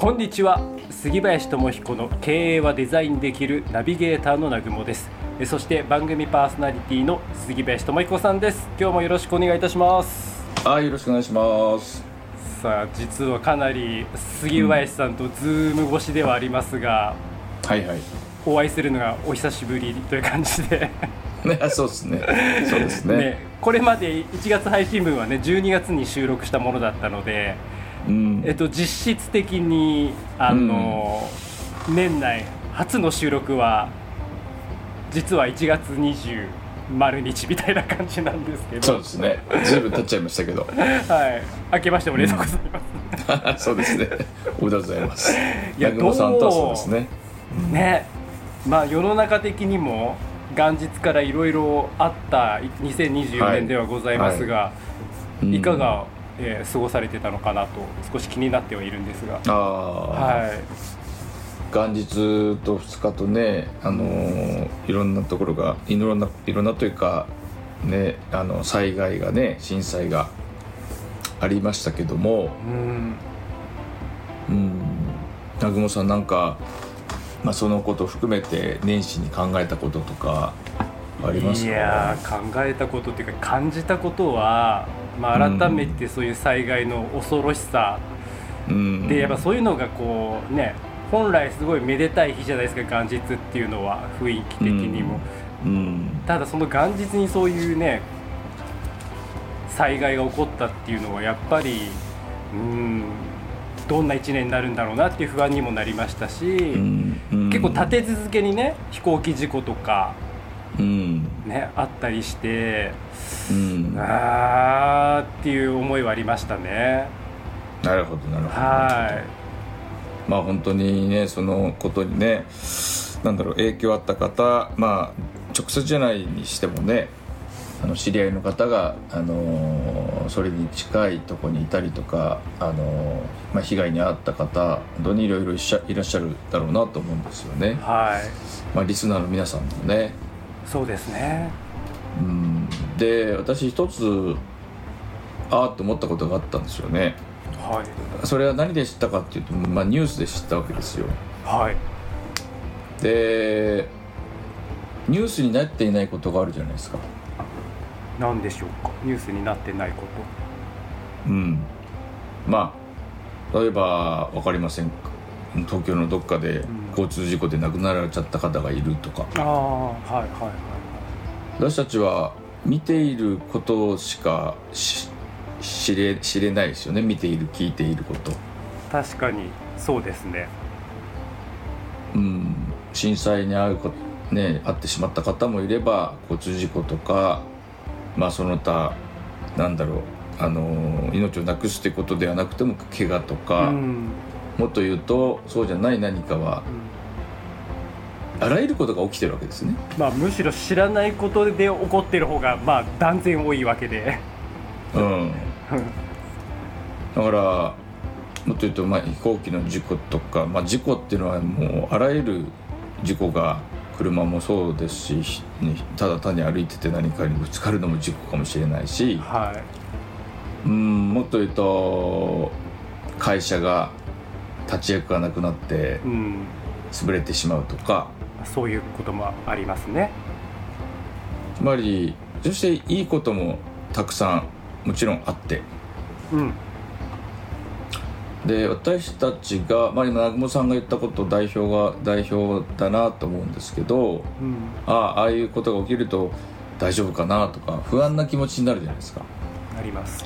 こんにちは杉林智彦の経営はデザインできるナビゲーターの南雲ですえそして番組パーソナリティの杉林智彦さんです今日もよろしくお願いいたしますはい、よろしくお願いします。さあ実はかなり杉林さんとズーム越しではありますが、はいはい。お会いするのがお久しぶりという感じでね、あそうですね。そうですね。ねこれまで1月配信分はね12月に収録したものだったのでうん。えっと、実質的にあの、年内初の収録は実は1月20丸日みたいな感じなんですけどそうですね。ずいぶん経っちゃいましたけど。はい明けましておめでとうございます、そうですね。おめでとうございます。いや南雲さんとはそうですね。ねまあ世の中的にも元日からいろいろあった2024年ではございますが、うんいかが、えー過ごされてたのかなと少し気になってはいるんですが。ああ、はい。元日と2日とね、あのーいろんなところがいろんないろんなというかね、あの災害がね、震災がありましたけども、うん。うん、南雲さんなんか、まあ、そのことを含めて年始に考えたこととかありますか？いやー考えたことっていうか感じたことは、まあ、改めてそういう災害の恐ろしさ、うん、でやっぱそういうのがこうね本来すごいめでたい日じゃないですか元日っていうのは雰囲気的にも、うん。ただその元日にそういうね災害が起こったっていうのはやっぱりうんどんな1年になるんだろうなっていう不安にもなりましたし、うん。うん。結構立て続けにね飛行機事故とかうん。ねあったりして。うん。あーっていう思いはありましたね。なるほどなるほど。はまあ本当にねそのことにねなんだろう影響あった方まあ直接じゃないにしてもねあの知り合いの方が、あのーそれに近いところにいたりとか、あのーまあ、被害に遭った方本当にいろいろいらっしゃるだろうなと思うんですよね。い、、はい、まあ、リスナーの皆さんもねそうですね。うん。で私一つああって思ったことがあったんですよね。はい、それは何で知ったかっていうと、まあ、ニュースで知ったわけですよ。はい、でニュースになっていないことがあるじゃないですか。なんでしょうか？ニュースになってないこうん。まあ例えば分かりません東京のどっかで交通事故で亡くなられちゃった方がいるとかと。ああ、はい、はい、は私たちは見ていることしかし知れ知れないですよね見ている聞いていることい。確かにそうですね。うん震災に遭うこね遭ってしまった方もいれば交通事故とかまあその他なんだろうあの命をなくすってことではなくても怪我とうか、ん、もっと言うとそうじゃない何かはうんあらゆることが起きてるわけですね。まあむしろ知らないことで起こってる方がまあ断然多いわけで。うん、だからもっと言うと、まあ、飛行機の事故とか、まあ、事故っていうのはもうあらゆる事故が車もそうですし、ねただ単に歩いてて何かにぶつかるのも事故かもしれないし、はい。うんもっと言うと会社が立ち役がなくなってうん、潰れてしまうとか。そういうこともありますね。つまりそしていいこともたくさんもちろんあって。うん、で私たちが、まあ、今南雲さんが言ったこと代表が代表だなと思うんですけどうん、ああああいうことが起きると大丈夫かなとか不安な気持ちになるじゃないですか。あります。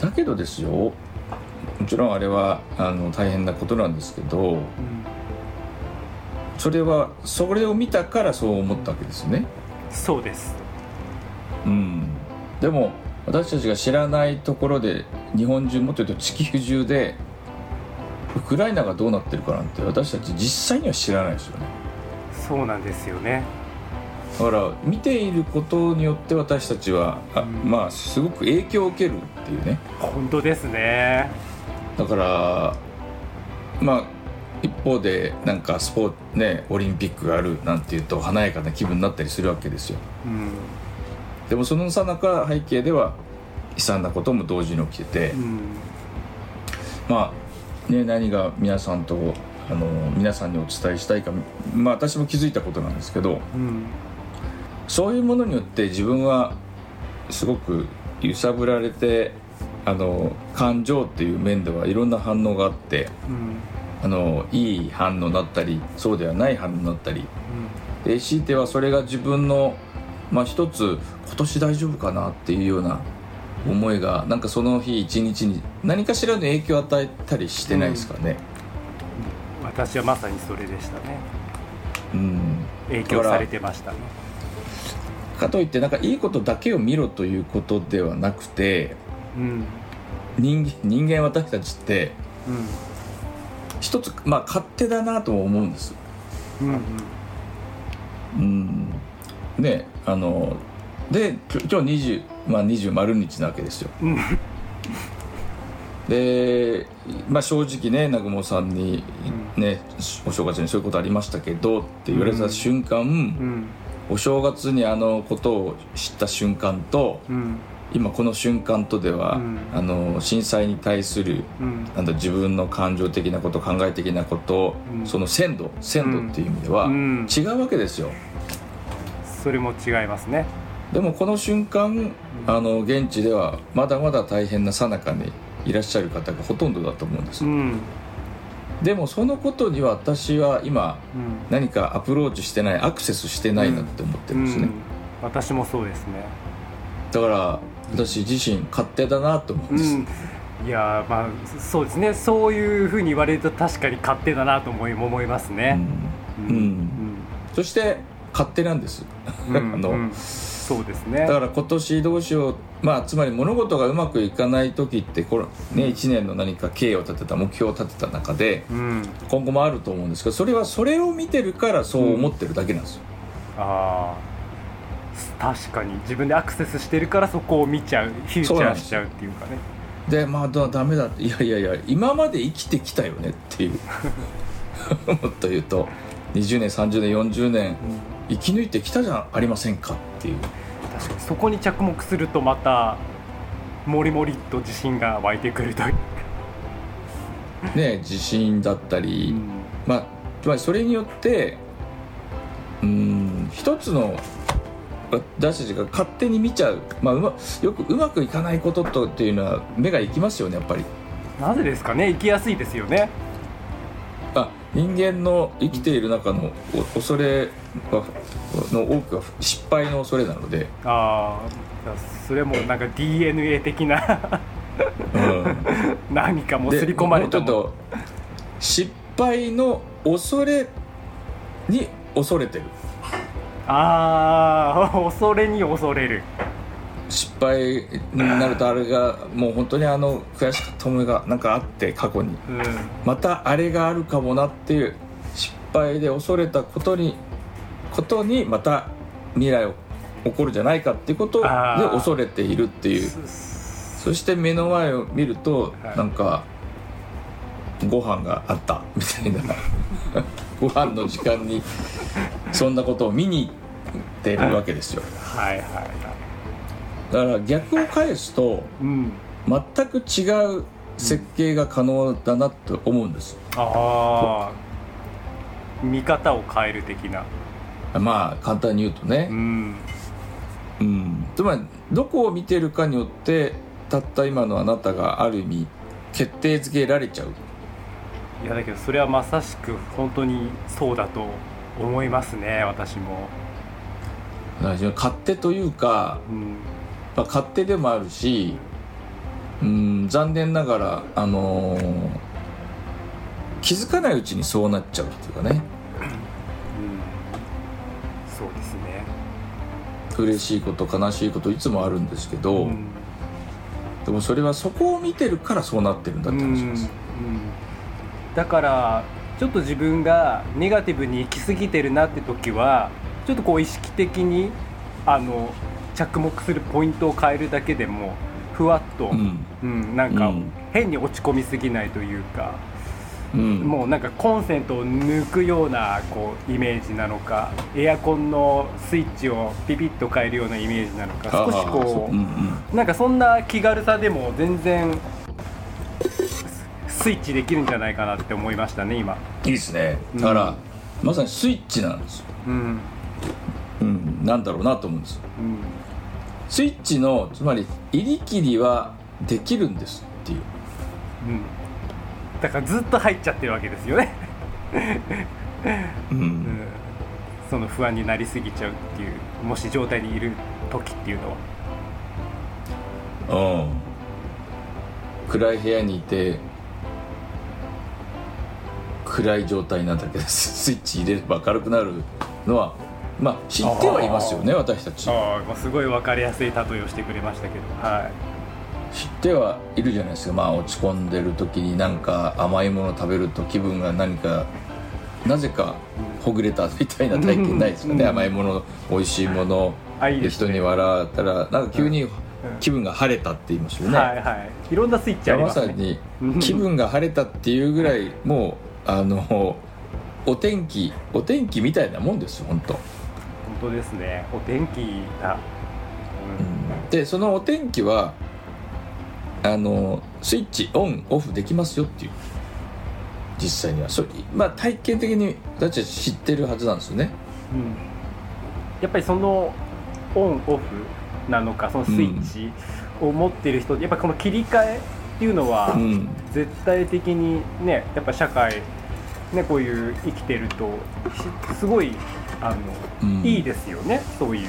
だけどですよもちろんあれはあの大変なことなんですけどうんそれはそれを見たからそう思ったわけですよねそうです。うんでも私たちが知らないところで日本中もっと言うと地球中でウクライナがどうなってるかなんて私たち実際には知らないですよねそうなんですよね。だから見ていることによって私たちはあ、うんまあすごく影響を受けるっていうね本当ですね。だからまあ一方でなんかスポーツねオリンピックがあるなんていうと華やかな気分になったりするわけですよ。うん、でもそのさなか背景では悲惨なことも同時に起きてて、うん、まあね、何が皆さんとあの皆さんにお伝えしたいか、まあ、私も気づいたことなんですけど。うん。そういうものによって自分はすごく揺さぶられてあの感情っていう面ではいろんな反応があってうん。あのいい反応だったりそうではない反応だったり。で強いてはそれが自分の、まあ、一つ今年大丈夫かなっていうような思いがなんかその日一日に何かしらの影響を与えたりしてないですかね。私はまさにそれでしたね。うん。影響されてましたね。かといってなんかいいことだけを見ろということではなくてうん。人間人間私たちってうん。一つまあ勝手だなとも思うんです。うんうん。うん。ねあのできょ今日20まあ20丸日なわけですよ。うん。で、まあ、正直ね南雲さんにね、お正月にそういうことありましたけどって言われた瞬間、うん。お正月にあのことを知った瞬間とうん今この瞬間とでは、うん。あの震災に対するうん。なんだ自分の感情的なこと考え的なこと、うん。その鮮度鮮度っていう意味ではうん。違うわけですよ。それも違いますね。でもこの瞬間あの現地ではまだまだ大変な最中にいらっしゃる方がほとんどだと思うんです、うん。でもそのことには私は今うん。何かアプローチしてないアクセスしてないなって思ってるんですね、うん。私もそうですね。だから私自身勝手だなと思うんです、うん。いやーまあそうですね。そういうふうに言われると確かに勝手だなと思い思いますね。うん。うん。そして勝手なんです、うん。あの、うんそうですね。だから今年どうしよう。まあつまり物事がうまくいかない時ってこれ、ね、1年の何か経営を立てた目標を立てた中でうん。今後もあると思うんですけどそれはそれを見てるからそう思ってるだけなんですよ、ああ確かに。自分でアクセスしてるからそこを見ちゃう。フューチャーしちゃうっていうかね。でまあだダメだって。いやいやいや今まで生きてきたよねっていう。もっと言うと。20年30年40年。生き抜いてきたじゃありませんかっていう。確かに。そこに着目するとまたもりもりっと自信が湧いてくるというね自信だったり、うん。まあつまりそれによってうん一つの私たちが勝手に見ちゃう,、まあ、うまよくうまくいかないこととっていうのは目がいきますよねやっぱり。なぜですかね？生きやすいですよね。あ人間の生きている中のお恐れはの多くは失敗の恐れなので、ああそれもなんか DNA 的なうん、何かもすり込まれたもの。でもうちょっと失敗の恐れに恐れてるああ恐れに恐れる。失敗になるとあれがもう本当にあの悔しかった思いがなんかあって過去に。うん。またあれがあるかもなっていう失敗で恐れたことにことにまた未来を起こるんじゃないかっていうことで恐れているっていう。そして目の前を見るとはい。なんかご飯があったみたいなご飯の時間にそんなことを見に行ってるわけですよ。はいはいはい。だから逆を返すとうん全く違う設計が可能だなと思うんです。ああ見方を変える的な。まあ簡単に言うとね。う、ん。うん、つまりどこを見てるかによってたった今のあなたがある意味決定づけられちゃういやだけどそれはまさしく本当にそうだと思いますね私も。勝手というか、うん。まあ、勝手でもあるしうん残念ながらあのー気づかないうちにそうなっちゃうっていうかね。うん。そうですね。嬉しいこと悲しいこといつもあるんですけど、うん。でもそれはそこを見てるからそうなってるんだって話です、うんだからちょっと自分がネガティブに行き過ぎてるなって時はちょっとこう意識的にあの着目するポイントを変えるだけでもふわっと、うん。うんなんかうん。変に落ち込みすぎないというか、うん。もうなんかコンセントを抜くようなこうイメージなのかエアコンのスイッチをピピッと変えるようなイメージなのか少しこそう。うんうん。なんかそんな気軽さでも全然スイッチできるんじゃないかなって思いましたね今。いいですね。だから、まさにスイッチなんですよ、うん。うん、なんだろうなと思うんですうん。スイッチのつまり入り切りはできるんですっていう。うん。だからずっと入っちゃってるわけですよね、うん。うん、その不安になりすぎちゃうっていうもし状態にいる時っていうのは。うん。暗い部屋にいて暗い状態なんだけど スイッチ入れれば明るくなるのはまあ知ってはいますよね私たち。ああすごい分かりやすい例えをしてくれましたけど。はい。知ってはいるじゃないですか。まあ落ち込んでる時になんか甘いもの食べると気分が何かなぜかほぐれたみたいな体験ないですかね、うん。甘いもの美味しいもの人に笑ったらなんか急に気分が晴れたって言いますよね、はいはい。いろんなスイッチありまますね。さにうん。気分が晴れたっていうぐらいもうあのお天気お天気みたいなもんですよ本当、本当ですね。お天気だ、でそのお天気はあのスイッチオンオフできますよっていう。実際には。それまあ体験的に私たち知ってるはずなんですよね。うんうん。やっぱりそのオンオフなのかそのスイッチを持ってる人、やっぱこの切り替えっていうのはうん絶対的にねやっぱ社会ねこういう生きてるとしすごいあの、うん。いいですよね。そういう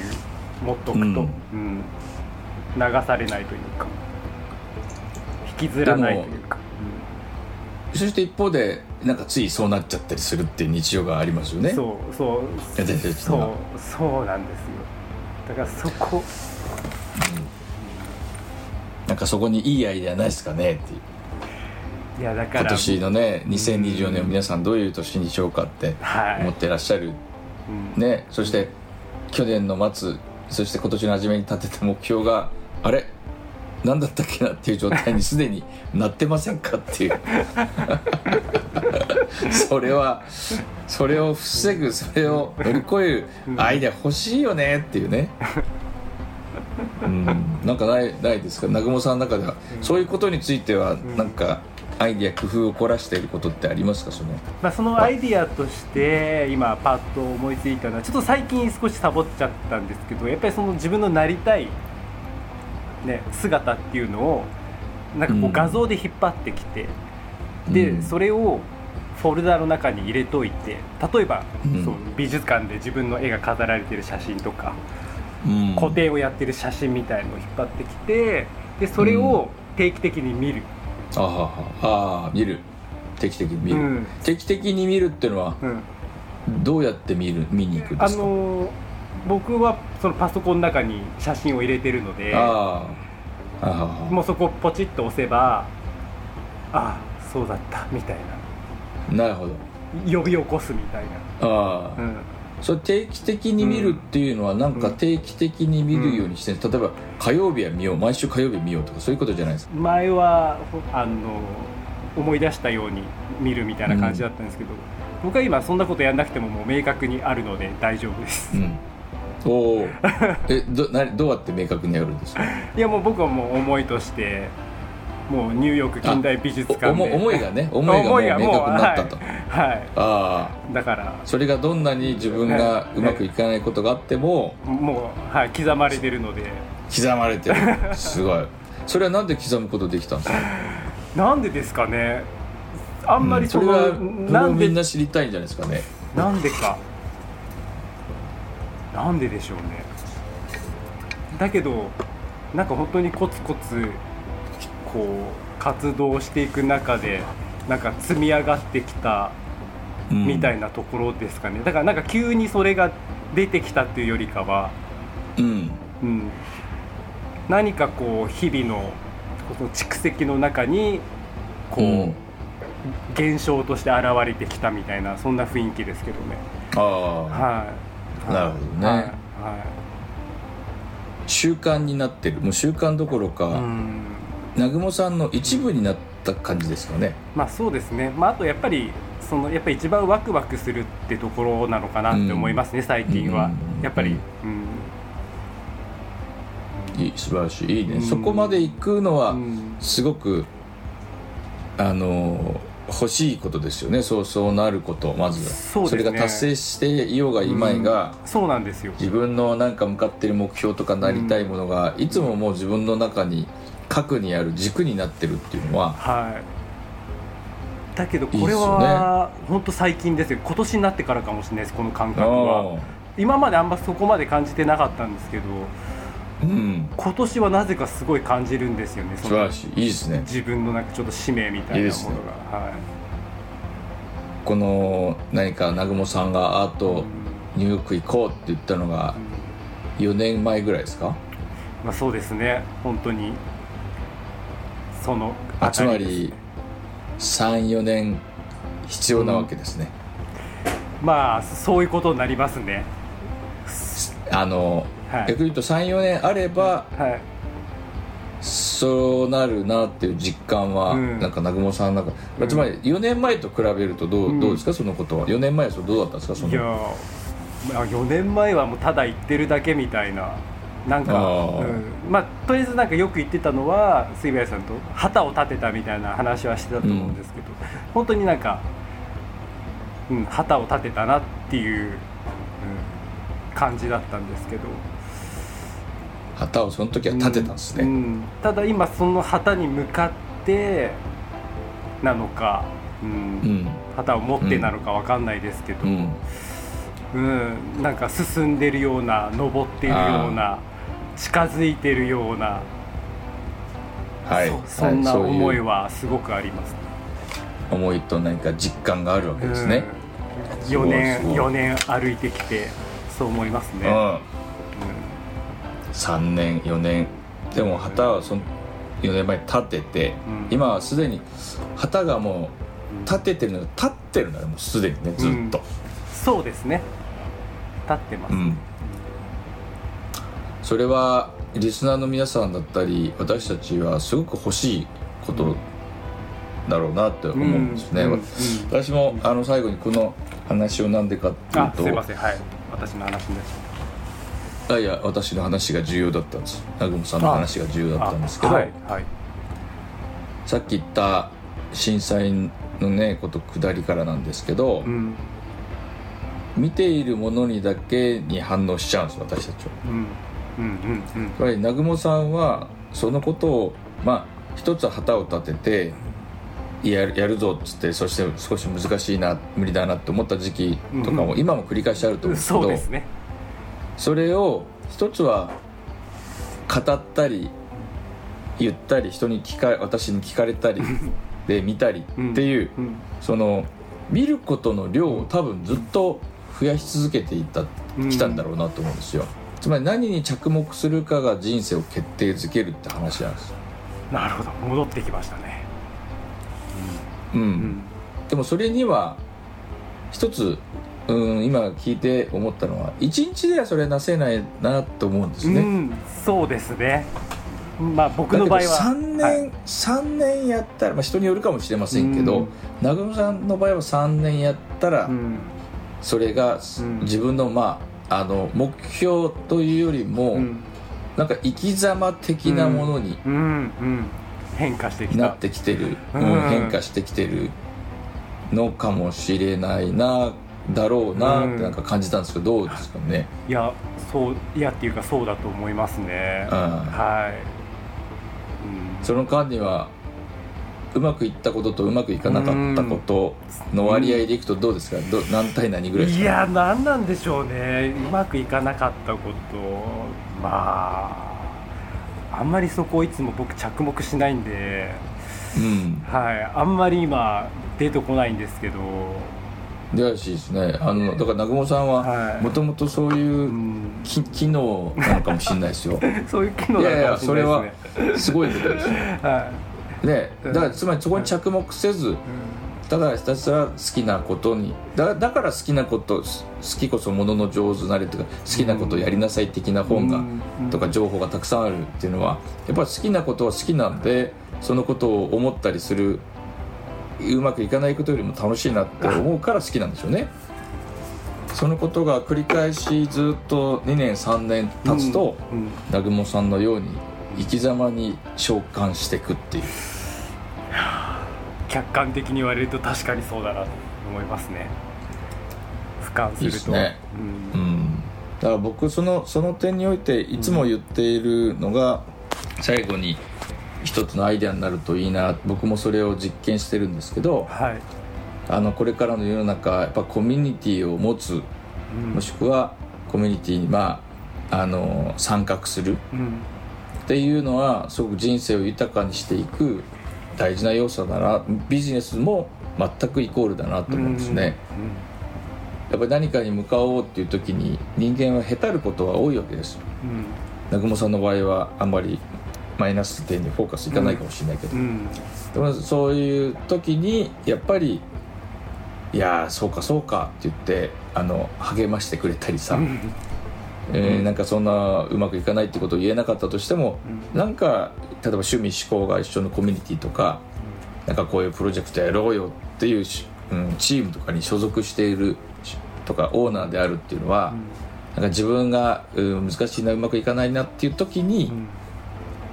持っとくと、うん。うん。流されないというか。引きずらないというか、そして一方でなんかついそうなっちゃったりするっていう日常がありますよね。うんそう。そうそうそうなんですよ。だからそこ。なんかそこにいいアイデアないですかねっていういやだから今年のね2024年皆さんどういう年にしようかってはい。思ってらっしゃる、うん。ねそして去年の末そして今年の初めに立てた目標があれ？何だったっけなっていう状態に すでになってませんかっていう。それはそれを防ぐそれを乗り越えるアイデア欲しいよねっていうね。うん。なんかないないですか？南雲さんの中ではそういうことについてはん。なんかアイデア工夫を凝らしていることってありますか？その。まあ、そのアイディアとして今パッと思いついたのはちょっと最近少しサボっちゃったんですけどやっぱりその自分のなりたい、ね、姿っていうのをなんかこううん。画像で引っ張ってきて、で、うん。それをフォルダの中に入れといて例えば、うん。そう美術館で自分の絵が飾られてる写真とか、うん。個展をやってる写真みたいのを引っ張ってきてでそれを定期的に見る。あははあー見る。定期的に見る、うん。定期的に見るっていうのはうん。どうやって見る？見に行くんであすか？のー僕はそのパソコンの中に写真を入れてるのでもうそこをポチッと押せばああそうだったみたいな。るほど。な呼び起こすみたいああ、な、うん、それ定期的に見るっていうのはなんか定期的に見るようにして、例えば火曜日は見よう毎週火曜日見ようとかそういうことじゃないですか。前はほあの思い出したように見るみたいな感じだったんですけど、僕は今そんなことやんなくてももう明確にあるので大丈夫です、うん。おお えどなどうやって明確にやるんですか？いやもう僕はもう思いとしてもうニューヨーク近代美術館思思いがね 思いがもう明確になったと、はい、はい。ああ。だから。それがどんなに自分がうまくいかないことがあってももう、はい、刻まれてるので。刻まれてる。すごい。それはなんで刻むことできたんですか？なんでですかね。あんまりその、それはそれをなんでみんな知りたいんじゃないですかね。なんでか。なんででしょうね。だけどなんか本当にコツコツこう活動していく中でなんか積み上がってきたみたいなところですかね、だからなんか急にそれが出てきたっていうよりかは、うん。うん、何かこう日々のこの蓄積の中にこう、うん。現象として現れてきたみたいなそんな雰囲気ですけどね。ああ、はい。なるほどね。はい。はい。習慣になってる。もう習慣どころか、うん南雲さんの一部になった感じですかね。まあそうですね、まあ、あとやっぱりそのやっぱり一番ワクワクするってところなのかなって思いますね、最近は、うんやっぱり、うん。いい素晴らしい。いいね、うん。そこまで行くのはうん。すごくあの欲しいことですよね。そうそうなることまずそね。れが達成していようがいまいが、うん。そうなんですよ。自分のなんか向かってる目標とかなりたいものが、いつももう自分の中に核にある軸になってるっていうのははい。だけどこれは本当最近ですよ今年になってからかもしれないですこの感覚はあ今まであんまそこまで感じてなかったんですけどーうん。今年はなぜかすごい感じるんですよね素晴らしい。いいですね。自分のなんかちょっと使命みたいなものが。はい。この何か南雲さんがアートニューヨーク行こうって言ったのが4年前ぐらいですか？まあ、そうですね。本当にそのあつまり34年必要なわけですね、まあそういうことになりますね。あの、はい。逆に言うと34年あればはい。そうなるなっていう実感は、うん。なんか南雲さんなんか、うん。つまり4年前と比べるとどう,、うん。どうですかそのことは？4年前はどうだったんですかそいやのーまあ4年前はもうただ言ってるだけみたいななんか、うん。まあとりあえずなんかよく言ってたのは杉林さんと旗を立てたみたいな話はしてたと思うんですけど、本当になんか、うん、旗を立てたなっていう、うん感じだったんですけど旗をその時は立てたんですね、うん。ただ今その旗に向かってなのか、うん。うん。旗を持ってなのかわかんないですけど、うん。うん、なんか進んでるような登っているような近づいてるような、はい。そそんな思いはすごくあります、思いと何か実感があるわけですね、うん、すごい4年すごい。4年歩いてきてそう思いますね、うん3年4年。でも旗はその4年前に立てて、うん。今はすでに旗がもう立ててるのが立ってるのよもうすでにねずっと、そうですね。立ってます、うん。それはリスナーの皆さんだったり私たちはすごく欲しいことだろうなって思うんですね、うん。うん。私もあの最後にこの話をなんでかっていうあとすいません。はい。私の話になっちゃあいや私の話が重要だったんです。南雲さんの話が重要だったんですけど、あはいはい。さっき言った震災のねこと下りからなんですけど、うん。見ているものにだけに反応しちゃうんです私たちは。うんうんうんうん。やっぱり南雲さんはそのことをまあ一つは旗を立ててやるやるぞっつってそして少し難しいな無理だなって思った時期とかも、うん。今も繰り返しあると思うんですけどそうですねそれを一つは語ったり言ったり人に聞か私に聞かれたり で見たりっていう、うんその見ることの量を多分ずっと増やし続けていったうんきたんだろうなと思うんですよ、つまり何に着目するかが人生を決定づけるって話なんです。なるほど。戻ってきましたね。うん、うん。でもそれには一つうん今聞いて思ったのは一日ではそれなせないなと思うんですね、うん、そうですね。まあ僕の場合は3年、はい。三年やったら、まあ、人によるかもしれませんけど、うん。南雲さんの場合は3年やったら、うん。それがうん。自分のまああの目標というよりも、うん。なんか生き様的なものにうんうん変化してきた。なってきてる、ううんん。変化してきてるのかもしれないなだろうなってなんか感じたんですけどどうですかね、いやそういやっていうかそうだと思いますね。うんはい、うん、その間にはうまくいったこととうまくいかなかったことの割合でいくとどうですか？ど何対何ぐらいですか？いや何なんでしょうね。うまくいかなかったこと。まああんまりそこをいつも僕着目しないんで。うん。はい。あんまり今出てこないんですけどでらしいですね。あのだから南雲さんははい。もともとそういううん。き機能なのかもしれないですよ。そういう機能いやいなのかもしやそれはれないですねすごいことです。よはねだからつまりそこに着目せずい、うん。ただひたすら好きなことにだだから好きなことす好きこそものの上手なれとか好きなことをやりなさい的な本が、うん。とか情報がたくさんあるっていうのはやっぱり好きなことは好きなんでそのことを思ったりするうまくいかないことよりも楽しいなって思うから好きなんでしょうね。そのことが繰り返しずっと2年3年経つと、うんうん。南雲さんのように生き様に召喚していくっていう。客観的に言われると確かにそうだなと思いますね。俯瞰すると。いすね。ううんん。だから僕そのその点においていつも言っているのが、最後に一つのアイデアになるといいな僕もそれを実験してるんですけどはい、あのこれからの世の中やっぱコミュニティを持つうん。もしくはコミュニティにまああの参画する。うん。っていうのはすごく人生を豊かにしていく大事な要素だな。ビジネスも全くイコールだなと思うんですね、やっぱり何かに向かおうっていう時に人間はへたることが多いわけです。南雲さんの場合はあんまりマイナス点にフォーカスいかないかもしれないけど、うん。でもそういう時にやっぱり「いやーそうかそうか」って言ってあの励ましてくれたりさ、うん。えーなんかそんなうまくいかないってことを言えなかったとしても、うん。なんか例えば趣味思考が一緒のコミュニティとかなんかこういうプロジェクトやろうよっていうし、うん、チームとかに所属しているしとかオーナーであるっていうのは、なんか自分が、うん、難しいなうまくいかないなっていう時に、うん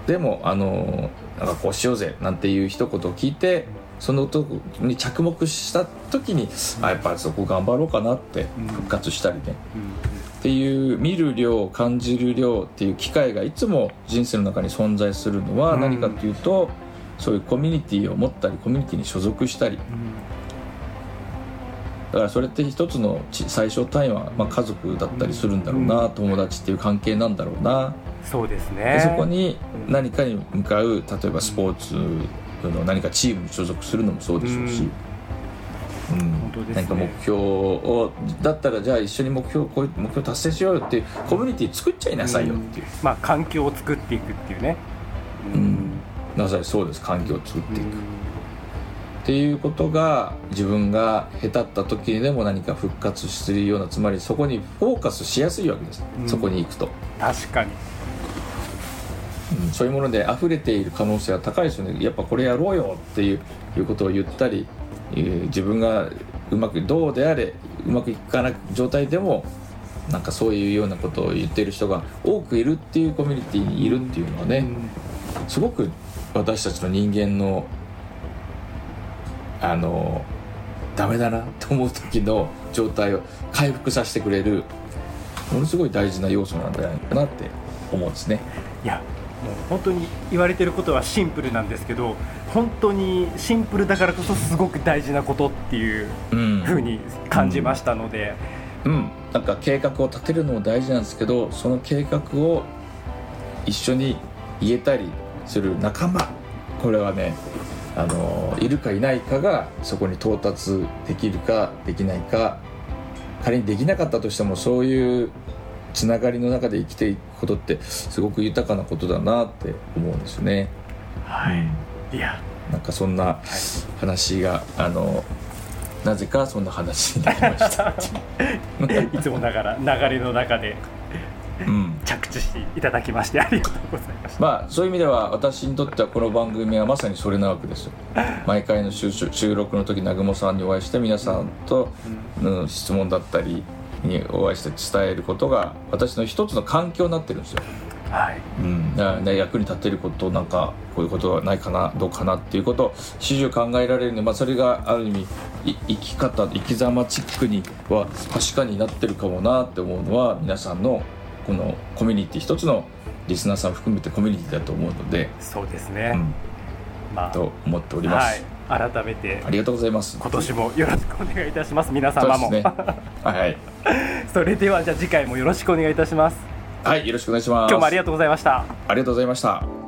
でもあのなんかこうしようぜなんていう一言を聞いてそのとこに着目した時に、あやっぱそこ頑張ろうかなってうん。復活したりね、うん。っていう見る量感じる量っていう機会がいつも人生の中に存在するのはうん。何かっていうと、そういうコミュニティを持ったりコミュニティに所属したり。だからそれって一つのち最小単位は、まあ、家族だったりするんだろうな、友達っていう関係なんだろうな、そうですでねそこに何かに向かう例えばスポーツの何かチームに所属するのもそうでしょうし、うん。ね。何か目標をだったらじゃあ一緒に目標こういう目標達成しようよっていうコミュニティ作っちゃいなさいよっていう、まあ環境を作っていくっていうね。うん。なさいそうです。環境を作っていく、っていうことが自分がへたった時にでも何か復活するようなつまりそこにフォーカスしやすいわけです、うん。そこに行くと、確かに。うんそういうもので溢れている可能性は高いですよねやっぱこれやろうよっていういうことを言ったり、えー自分がうまくどうであれうまくいかない状態でもなんかそういうようなことを言っている人が多くいるっていうコミュニティにいるっていうのはね、すごく私たちの人間のあのダメだなと思う時の状態を回復させてくれるものすごい大事な要素なんじゃないかなって思うんですね。いやもう本当に言われてることはシンプルなんですけど本当にシンプルだからこそすごく大事なことっていううん。ふうに感じましたので、うん、なんか計画を立てるのも大事なんですけどその計画を一緒に言えたりする仲間これはねあのいるかいないかがそこに到達できるかできないか仮にできなかったとしてもそういうつながりの中で生きていくことってすごく豊かなことだなって思うんですよね。はい。いや。なんかそんな話があのなぜかそんな話になりました。いつもながら流れの中でうん。着地していただきましてありがとうございました。まあそういう意味では私にとってはこの番組はまさにそれなわけですよ。毎回の収録の時南雲さんにお会いして皆さんと、うん質問だったりにお会いして伝えることが私の一つの環境になってるんですよ、はい。うん。だからね、役に立てることなんかこういうことはないかなどうかなっていうことを始終考えられるので、まあ、それがある意味い生き方生き様チックには確かになってるかもなって思うのは皆さんのこのコミュニティ一つのリスナーさん含めてコミュニティだと思うので、そうですね、うん、まあ。と思っております、はい、改めて。ありがとうございます。今年もよろしくお願いいたします。皆様も。ね。はいはい、それではじゃあ次回もよろしくお願いいたします。はい、よろしくお願いします。今日もありがとうございました。ありがとうございました